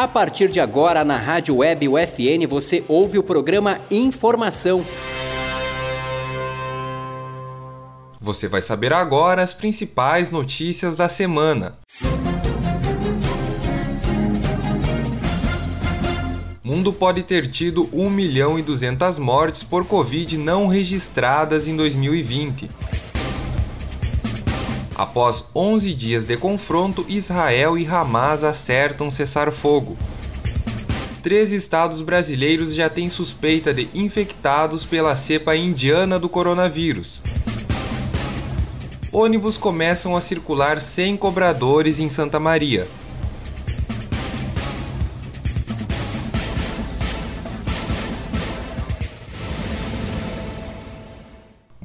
A partir de agora, na Rádio Web UFN, você ouve o programa Informação. Você vai saber agora as principais notícias da semana. Mundo pode ter tido 1 milhão e 200 mortes por Covid não registradas em 2020. Após 11 dias de confronto, Israel e Hamas acertam cessar fogo. Três estados brasileiros já têm suspeita de infectados pela cepa indiana do coronavírus. Ônibus começam a circular sem cobradores em Santa Maria.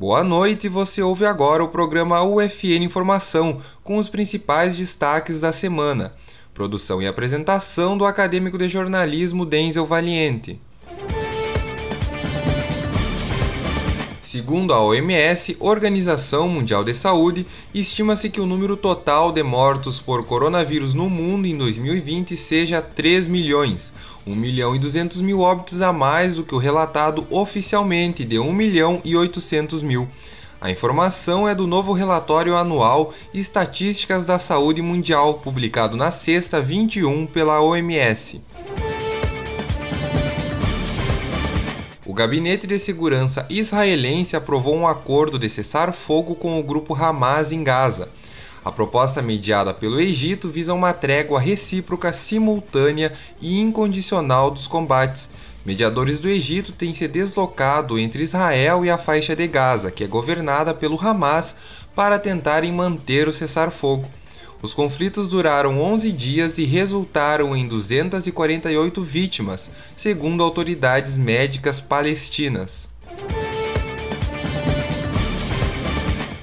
Boa noite, você ouve agora o programa UFN Informação com os principais destaques da semana. Produção e apresentação do acadêmico de jornalismo Denzel Valiente. Segundo a OMS, Organização Mundial de Saúde, estima-se que o número total de mortos por coronavírus no mundo em 2020 seja 3 milhões, 1 milhão e 200 mil óbitos a mais do que o relatado oficialmente de 1 milhão e 800 mil. A informação é do novo relatório anual Estatísticas da Saúde Mundial, publicado na sexta 21 pela OMS. Gabinete de Segurança israelense aprovou um acordo de cessar-fogo com o grupo Hamas em Gaza. A proposta mediada pelo Egito visa uma trégua recíproca, simultânea e incondicional dos combates. Mediadores do Egito têm se deslocado entre Israel e a faixa de Gaza, que é governada pelo Hamas, para tentarem manter o cessar-fogo. Os conflitos duraram 11 dias e resultaram em 248 vítimas, segundo autoridades médicas palestinas.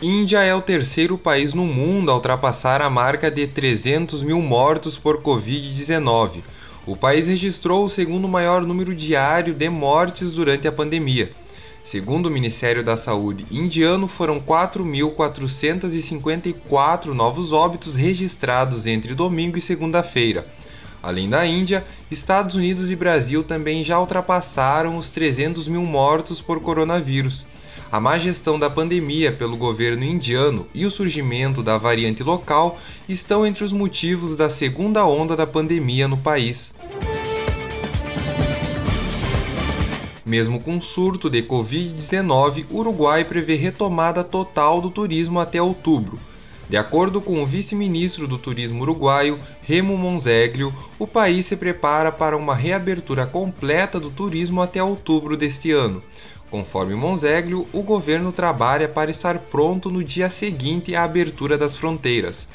Índia é o terceiro país no mundo a ultrapassar a marca de 300 mil mortos por Covid-19. O país registrou o segundo maior número diário de mortes durante a pandemia. Segundo o Ministério da Saúde indiano, foram 4.454 novos óbitos registrados entre domingo e segunda-feira. Além da Índia, Estados Unidos e Brasil também já ultrapassaram os 300 mil mortos por coronavírus. A má gestão da pandemia pelo governo indiano e o surgimento da variante local estão entre os motivos da segunda onda da pandemia no país. Mesmo com surto de Covid-19, o Uruguai prevê retomada total do turismo até outubro. De acordo com o vice-ministro do Turismo uruguaio, Remo Monzeglio, o país se prepara para uma reabertura completa do turismo até outubro deste ano. Conforme Monzeglio, o governo trabalha para estar pronto no dia seguinte à abertura das fronteiras.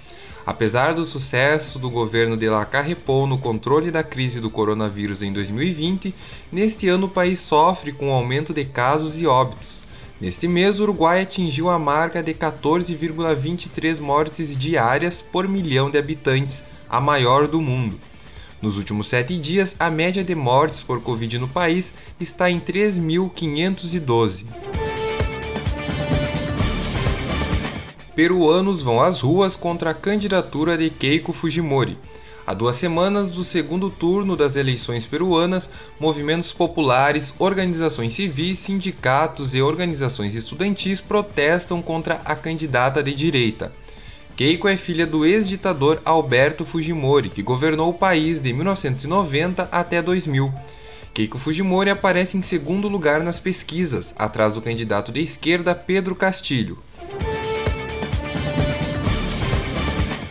Apesar do sucesso do governo de Lacarrepou no controle da crise do coronavírus em 2020, neste ano o país sofre com o aumento de casos e óbitos. Neste mês, o Uruguai atingiu a marca de 14,23 mortes diárias por milhão de habitantes, a maior do mundo. Nos últimos sete dias, a média de mortes por Covid no país está em 3.512. peruanos vão às ruas contra a candidatura de Keiko Fujimori. Há duas semanas do segundo turno das eleições peruanas, movimentos populares, organizações civis, sindicatos e organizações estudantis protestam contra a candidata de direita. Keiko é filha do ex-ditador Alberto Fujimori, que governou o país de 1990 até 2000. Keiko Fujimori aparece em segundo lugar nas pesquisas, atrás do candidato de esquerda Pedro Castilho.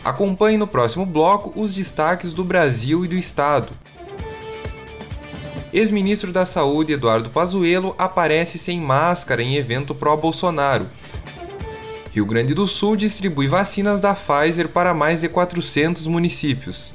Acompanhe no próximo bloco os destaques do Brasil e do Estado. Ex-ministro da Saúde Eduardo Pazuello aparece sem máscara em evento pró-Bolsonaro. Rio Grande do Sul distribui vacinas da Pfizer para mais de 400 municípios.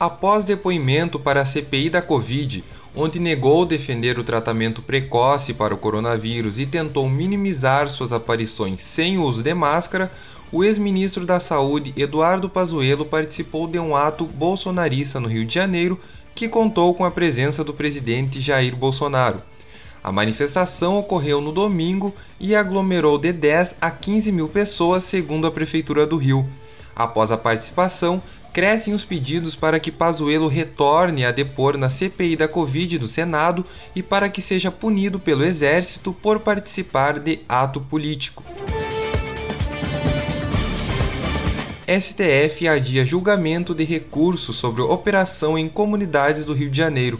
Após depoimento para a CPI da Covid, onde negou defender o tratamento precoce para o coronavírus e tentou minimizar suas aparições sem o uso de máscara, o ex-ministro da Saúde Eduardo Pazuello participou de um ato bolsonarista no Rio de Janeiro que contou com a presença do presidente Jair Bolsonaro. A manifestação ocorreu no domingo e aglomerou de 10 a 15 mil pessoas, segundo a Prefeitura do Rio. Após a participação, crescem os pedidos para que Pazuello retorne a depor na CPI da Covid do Senado e para que seja punido pelo Exército por participar de ato político. STF adia julgamento de recurso sobre operação em comunidades do Rio de Janeiro.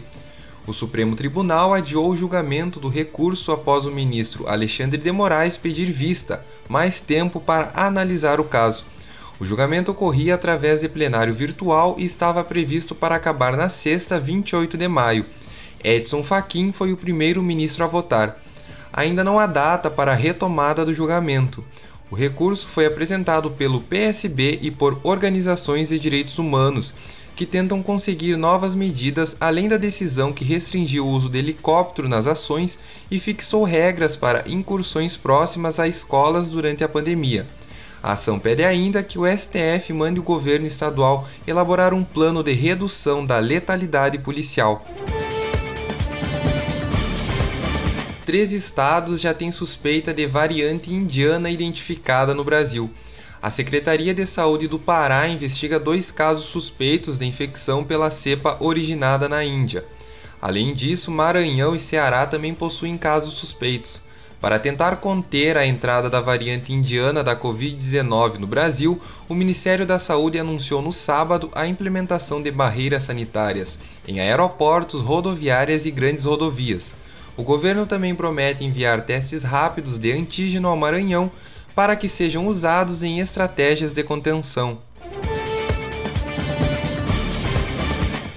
O Supremo Tribunal adiou o julgamento do recurso após o ministro Alexandre de Moraes pedir vista, mais tempo para analisar o caso. O julgamento ocorria através de plenário virtual e estava previsto para acabar na sexta, 28 de maio. Edson Fachin foi o primeiro ministro a votar. Ainda não há data para a retomada do julgamento. O recurso foi apresentado pelo PSB e por organizações de direitos humanos, que tentam conseguir novas medidas além da decisão que restringiu o uso de helicóptero nas ações e fixou regras para incursões próximas a escolas durante a pandemia. A ação pede ainda que o STF mande o governo estadual elaborar um plano de redução da letalidade policial. Três estados já têm suspeita de variante indiana identificada no Brasil. A Secretaria de Saúde do Pará investiga dois casos suspeitos de infecção pela cepa originada na Índia. Além disso, Maranhão e Ceará também possuem casos suspeitos. Para tentar conter a entrada da variante indiana da Covid-19 no Brasil, o Ministério da Saúde anunciou no sábado a implementação de barreiras sanitárias em aeroportos, rodoviárias e grandes rodovias. O governo também promete enviar testes rápidos de antígeno ao Maranhão para que sejam usados em estratégias de contenção.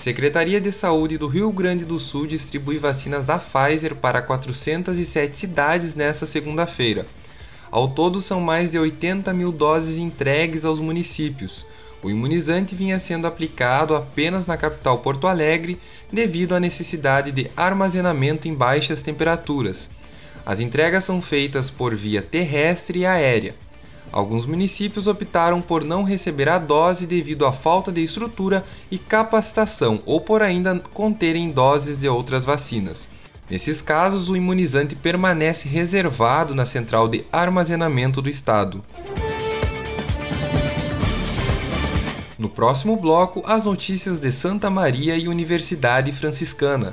Secretaria de Saúde do Rio Grande do Sul distribui vacinas da Pfizer para 407 cidades nesta segunda-feira. Ao todo, são mais de 80 mil doses entregues aos municípios. O imunizante vinha sendo aplicado apenas na capital Porto Alegre devido à necessidade de armazenamento em baixas temperaturas. As entregas são feitas por via terrestre e aérea. Alguns municípios optaram por não receber a dose devido à falta de estrutura e capacitação ou por ainda conterem doses de outras vacinas. Nesses casos, o imunizante permanece reservado na central de armazenamento do estado. No próximo bloco, as notícias de Santa Maria e Universidade Franciscana.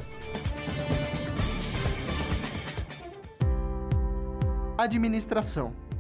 Administração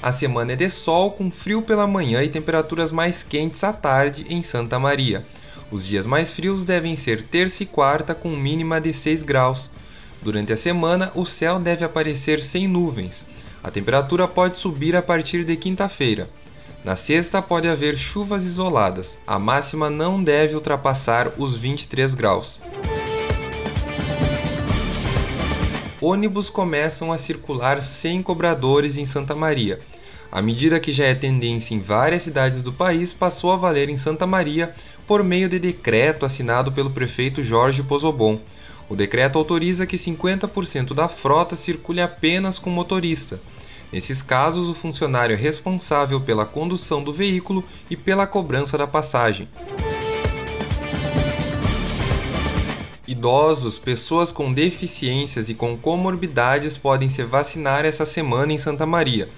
A semana é de sol com frio pela manhã e temperaturas mais quentes à tarde em Santa Maria. Os dias mais frios devem ser terça e quarta, com mínima de 6 graus. Durante a semana, o céu deve aparecer sem nuvens. A temperatura pode subir a partir de quinta-feira. Na sexta, pode haver chuvas isoladas. A máxima não deve ultrapassar os 23 graus. Ônibus começam a circular sem cobradores em Santa Maria. A medida que já é tendência em várias cidades do país passou a valer em Santa Maria por meio de decreto assinado pelo prefeito Jorge Pozobon. O decreto autoriza que 50% da frota circule apenas com motorista. Nesses casos, o funcionário é responsável pela condução do veículo e pela cobrança da passagem. Idosos, pessoas com deficiências e com comorbidades podem se vacinar essa semana em Santa Maria.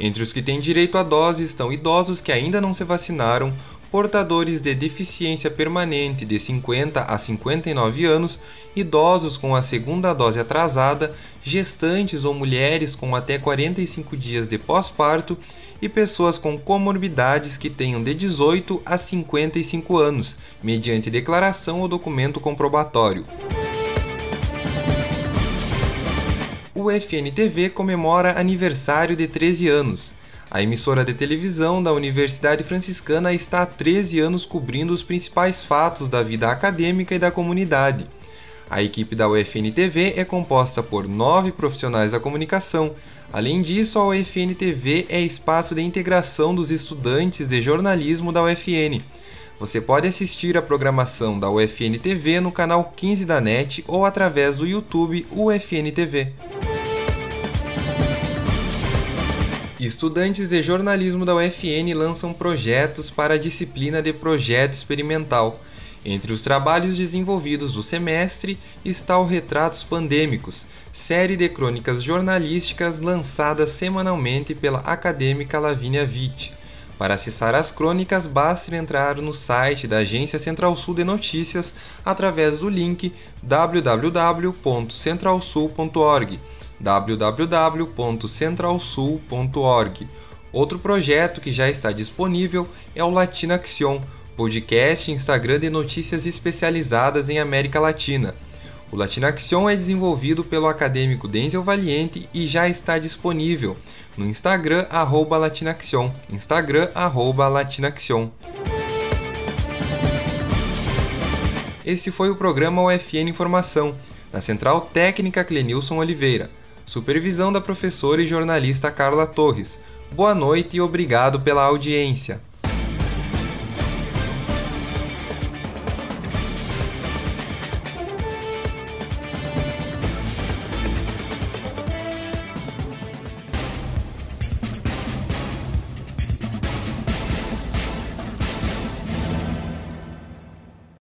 Entre os que têm direito à dose estão idosos que ainda não se vacinaram, portadores de deficiência permanente de 50 a 59 anos, idosos com a segunda dose atrasada, gestantes ou mulheres com até 45 dias de pós-parto e pessoas com comorbidades que tenham de 18 a 55 anos, mediante declaração ou documento comprobatório. o FNTV comemora aniversário de 13 anos. A emissora de televisão da Universidade Franciscana está há 13 anos cobrindo os principais fatos da vida acadêmica e da comunidade. A equipe da UFNTV é composta por nove profissionais da comunicação. Além disso, a UFNTV é espaço de integração dos estudantes de jornalismo da UFN. Você pode assistir a programação da UFNTV no canal 15 da NET ou através do YouTube UFNTV. Estudantes de jornalismo da UFN lançam projetos para a disciplina de projeto experimental. Entre os trabalhos desenvolvidos do semestre está o Retratos Pandêmicos, série de crônicas jornalísticas lançada semanalmente pela acadêmica Lavínia Witt. Para acessar as crônicas, basta entrar no site da Agência Central Sul de Notícias através do link www.centralsul.org www.centralsul.org. Outro projeto que já está disponível é o Latina Action, podcast Instagram de notícias especializadas em América Latina. O Latina Action é desenvolvido pelo acadêmico Denzel Valiente e já está disponível no Instagram arroba Latinaction, Instagram arroba Latinaction. Esse foi o programa UFN Informação, na Central Técnica Clenilson Oliveira. Supervisão da professora e jornalista Carla Torres. Boa noite e obrigado pela audiência.